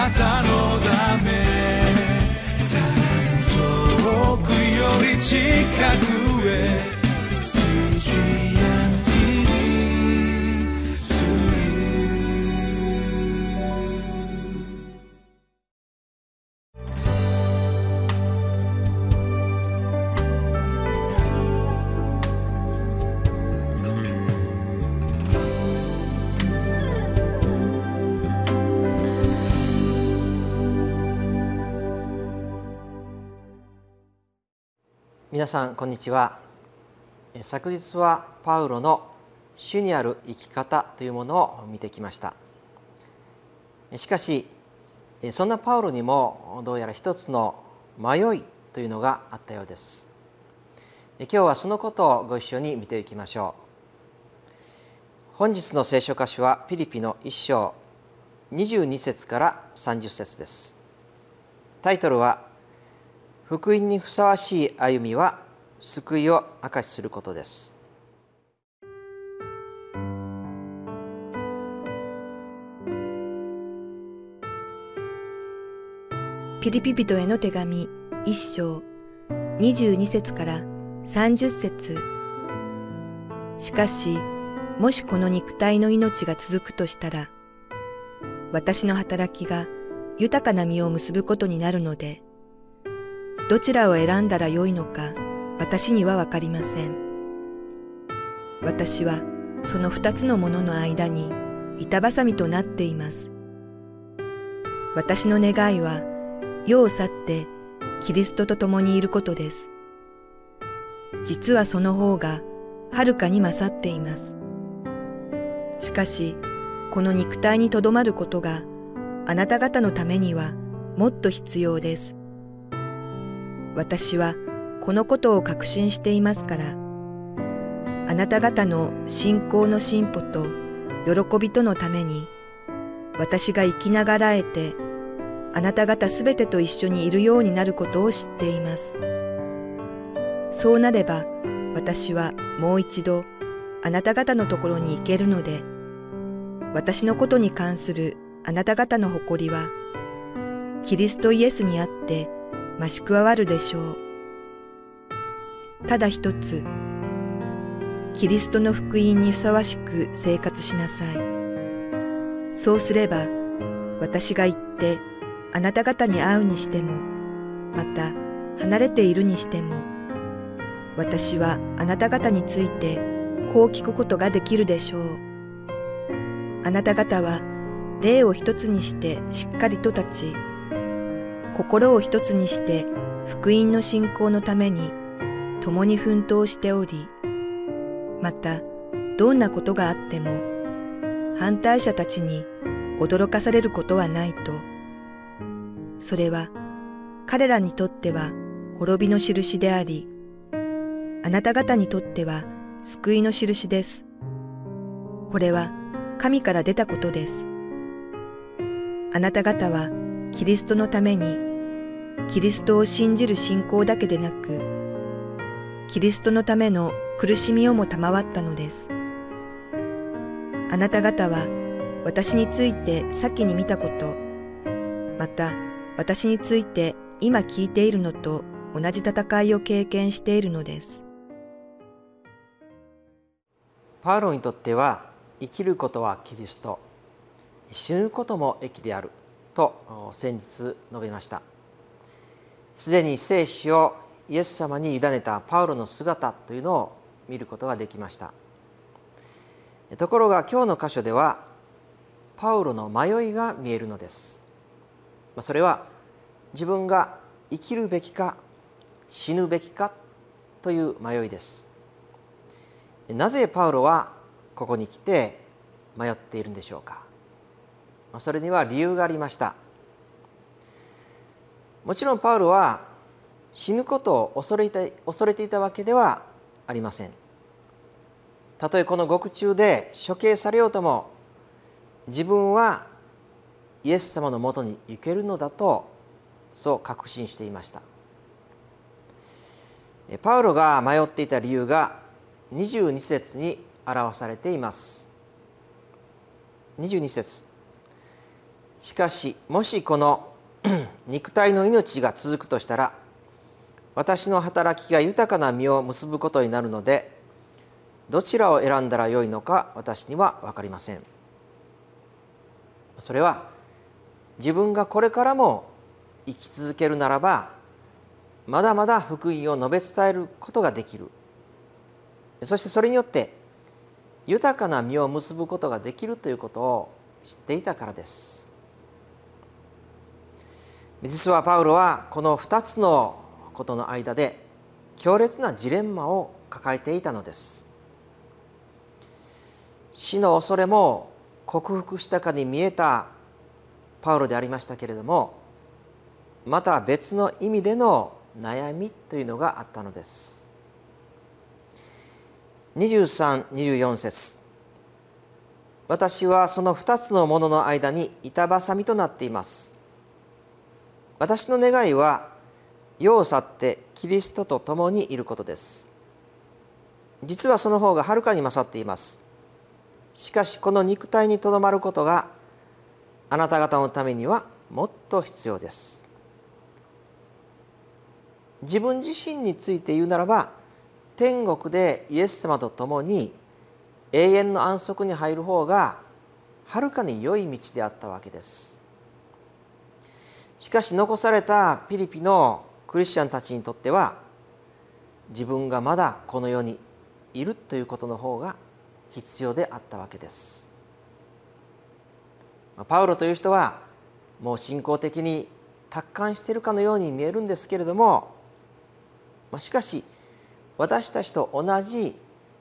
なたのため。さらに遠くより近くへ。皆さんこんにちは。昨日はパウロの主にある生き方というものを見てきました。しかしそんなパウロにもどうやら一つの迷いというのがあったようです。今日はそのことをご一緒に見ていきましょう。本日の聖書箇所はピリピの一章22節から30節です。タイトルは福音にふさわしい歩みは救いを証しすることです。ピリピ人への手紙一章22節から30節。しかしもしこの肉体の命が続くとしたら私の働きが豊かな実を結ぶことになるのでどちらを選んだらよいのか私にはわかりません。私はその二つのものの間に板挟みとなっています。私の願いは世を去ってキリストと共にいることです。実はその方がはるかに勝っています。しかし、この肉体にとどまることがあなた方のためにはもっと必要です。私はこのことを確信していますから、あなた方の信仰の進歩と喜びとのために、私が生きながらえて、あなた方すべてと一緒にいるようになることを知っています。そうなれば、私はもう一度あなた方のところに行けるので、私のことに関するあなた方の誇りは、キリストイエスにあって増し加わるでしょう。ただ一つ、キリストの福音にふさわしく生活しなさい。そうすれば、私が行ってあなた方に会うにしても、また離れているにしても、私はあなた方についてこう聞くことができるでしょう。あなた方は霊を一つにしてしっかりと立ち、心を一つにして福音の信仰のために共に奮闘しており、またどんなことがあっても反対者たちに驚かされることはないと、それは彼らにとっては滅びの印であり、あなた方にとっては救いの印です。これは神から出たことです。あなた方はキリストのためにキリストを信じる信仰だけでなく、キリストのための苦しみをも賜ったのです。あなた方は私について先に見たこと、また私について今聞いているのと同じ戦いを経験しているのです。パウロにとっては生きることはキリスト、死ぬことも益であると先日述べました。すでに生死をイエス様に委ねたパウロの姿というのを見ることができました。ところが今日の箇所ではパウロの迷いが見えるのです。それは自分が生きるべきか死ぬべきかという迷いです。なぜパウロはここに来て迷っているんでしょうか。それには理由がありました。もちろんパウロは死ぬことを恐れて恐れていたわけではありません。たとえこの獄中で処刑されようとも自分はイエス様のもとに行けるのだとそう確信していました。パウロが迷っていた理由が22節に表されています。22節。しかしもしこの 肉体の命が続くとしたら私の働きが豊かな実を結ぶことになるのでどちらを選んだらよいのか私には分かりません。それは自分がこれからも生き続けるならばまだまだ福音を述べ伝えることができる。そしてそれによって豊かな実を結ぶことができるということを知っていたからです。実はパウロはこの2つのことの間で強烈なジレンマを抱えていたのです。死の恐れも克服したかに見えたパウロでありましたけれどもまた別の意味での悩みというのがあったのです。2324節。私はその2つのものの間に板挟みとなっています。私の願いは世を去ってキリストと共にいることです。実はその方がはるかに勝っています。しかしこの肉体にとどまることがあなた方のためにはもっと必要です。自分自身について言うならば天国でイエス様と共に永遠の安息に入る方がはるかに良い道であったわけです。しかし残されたピリピのクリスチャンたちにとっては自分がまだこの世にいるということの方が必要であったわけです。パウロという人はもう信仰的に達観しているかのように見えるんですけれども、しかし私たちと同じ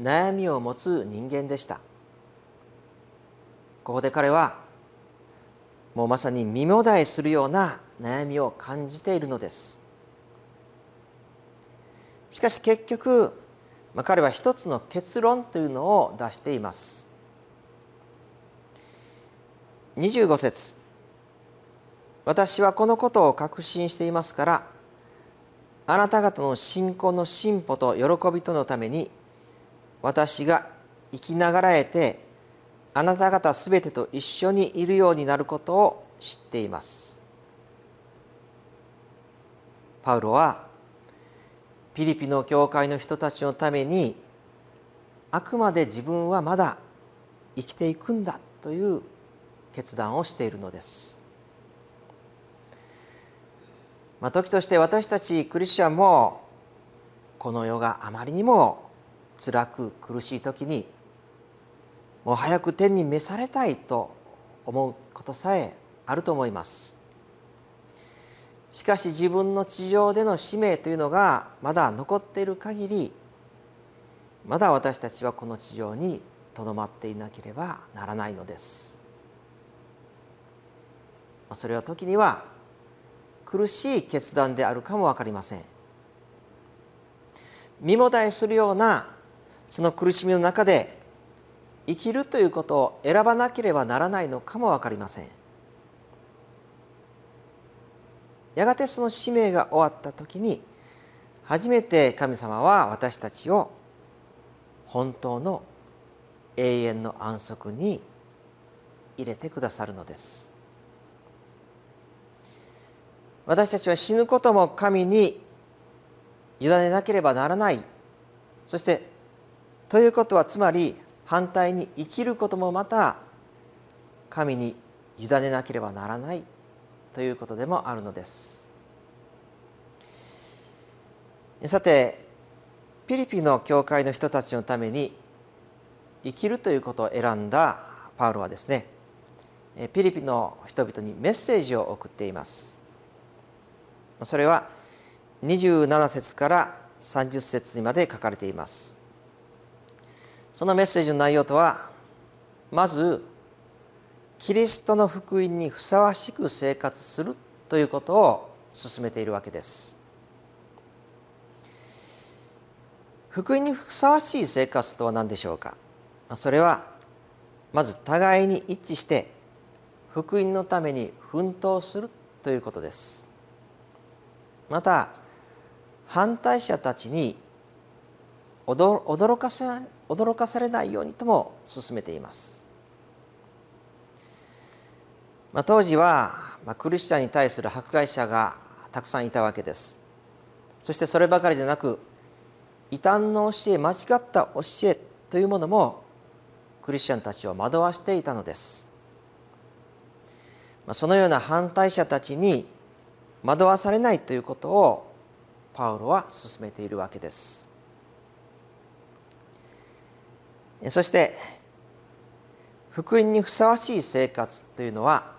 悩みを持つ人間でした。ここで彼はもうまさに身もだえするような悩みを感じているのです。しかし結局、まあ、彼は一つの結論というのを出しています。25節。私はこのことを確信していますからあなた方の信仰の進歩と喜びとのために私が生きながらえてあなた方すべてと一緒にいるようになることを知っています。パウロはピリピの教会の人たちのためにあくまで自分はまだ生きていくんだという決断をしているのです。まあ、時として私たちクリスチャンもこの世があまりにも辛く苦しい時にもう早く天に召されたいと思うことさえあると思います。しかし自分の地上での使命というのがまだ残っている限りまだ私たちはこの地上にとどまっていなければならないのです。それは時には苦しい決断であるかも分かりません。身もだえするようなその苦しみの中で生きるということを選ばなければならないのかも分かりません。やがてその使命が終わった時に初めて神様は私たちを本当の永遠の安息に入れてくださるのです。私たちは死ぬことも神に委ねなければならない。そしてということはつまり反対に生きることもまた神に委ねなければならないということでもあるのです。さてピリピの教会の人たちのために生きるということを選んだパウロはですねピリピの人々にメッセージを送っています。それは27節から30節にまで書かれています。そのメッセージの内容とはまずキリストの福音にふさわしく生活するということを進めているわけです。福音にふさわしい生活とは何でしょうか？それはまず互いに一致して福音のために奮闘するということです。また反対者たちに驚かせ驚かされないようにとも進めています。まあ、当時は、まあ、クリスチャンに対する迫害者がたくさんいたわけです。そしてそればかりでなく異端の教え間違った教えというものもクリスチャンたちを惑わしていたのです。まあそのような反対者たちに惑わされないということをパウロは進めているわけです。そして福音にふさわしい生活というのは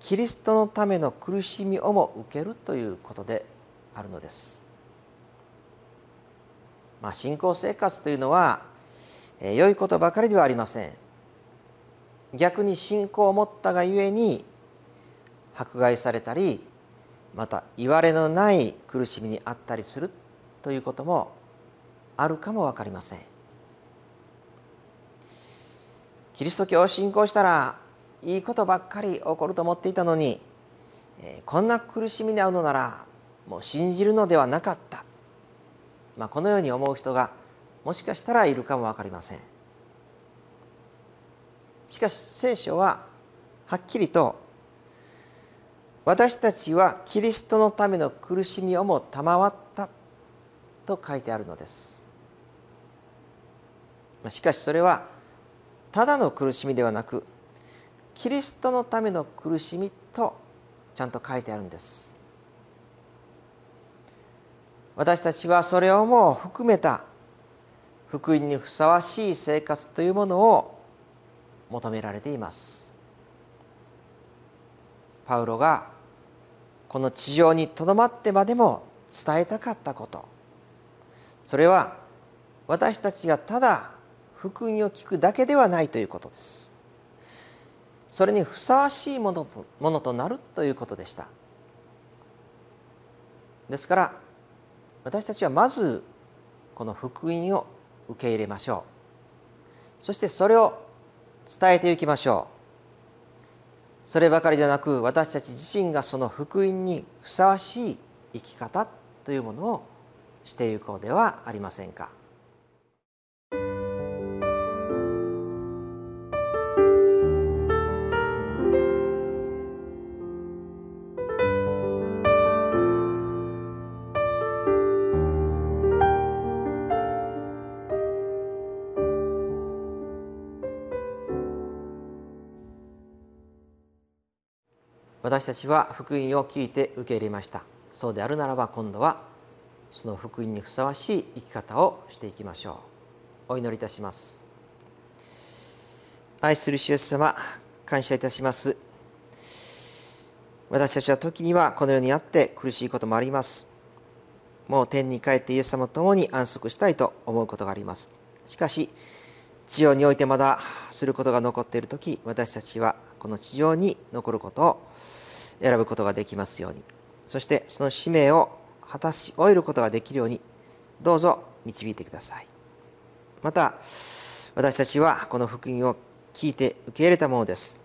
キリストのための苦しみをも受けるということであるのです。まあ、信仰生活というのは、えー、良いことばかりではありません。逆に信仰を持ったがゆえに迫害されたりまた言われのない苦しみにあったりするということもあるかも分かりません。キリスト教を信仰したらいいことばっかり起こると思っていたのに、こんな苦しみに遭うのならもう信じるのではなかった、まあ、このように思う人がもしかしたらいるかも分かりません。しかし聖書ははっきりと私たちはキリストのための苦しみをも賜ったと書いてあるのですしかしそれはただの苦しみではなくキリストのための苦しみとちゃんと書いてあるんです。私たちはそれをも含めた福音にふさわしい生活というものを求められています。パウロがこの地上にとどまってまでも伝えたかったこと。それは私たちがただ福音を聞くだけではないということです。それにふさわしいものとものとなるということでした。ですから私たちはまずこの福音を受け入れましょう。そしてそれを伝えていきましょう。そればかりでなく私たち自身がその福音にふさわしい生き方というものをしていこうではありませんか。私たちは福音を聞いて受け入れました。そうであるならば今度はその福音にふさわしい生き方をしていきましょう。お祈りいたします。愛する主イエス様感謝いたします。私たちは時にはこの世にあって苦しいこともあります。もう天に帰ってイエス様と共に安息したいと思うことがあります。しかし地上においてまだすることが残っている時私たちはこの地上に残ることを選ぶことができますように。そしてその使命を果たし終えることができるようにどうぞ導いてください。また私たちはこの福音を聞いて受け入れたものです。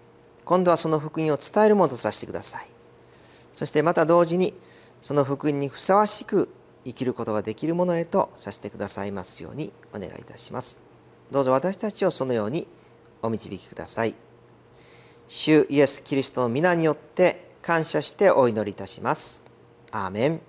今度はその福音を伝えるものとさせてください。そしてまた同時にその福音にふさわしく生きることができるものへとさせてくださいますようにお願いいたします。どうぞ私たちをそのようにお導きください主イエス・キリストの皆によって感謝してお祈りいたします。アーメン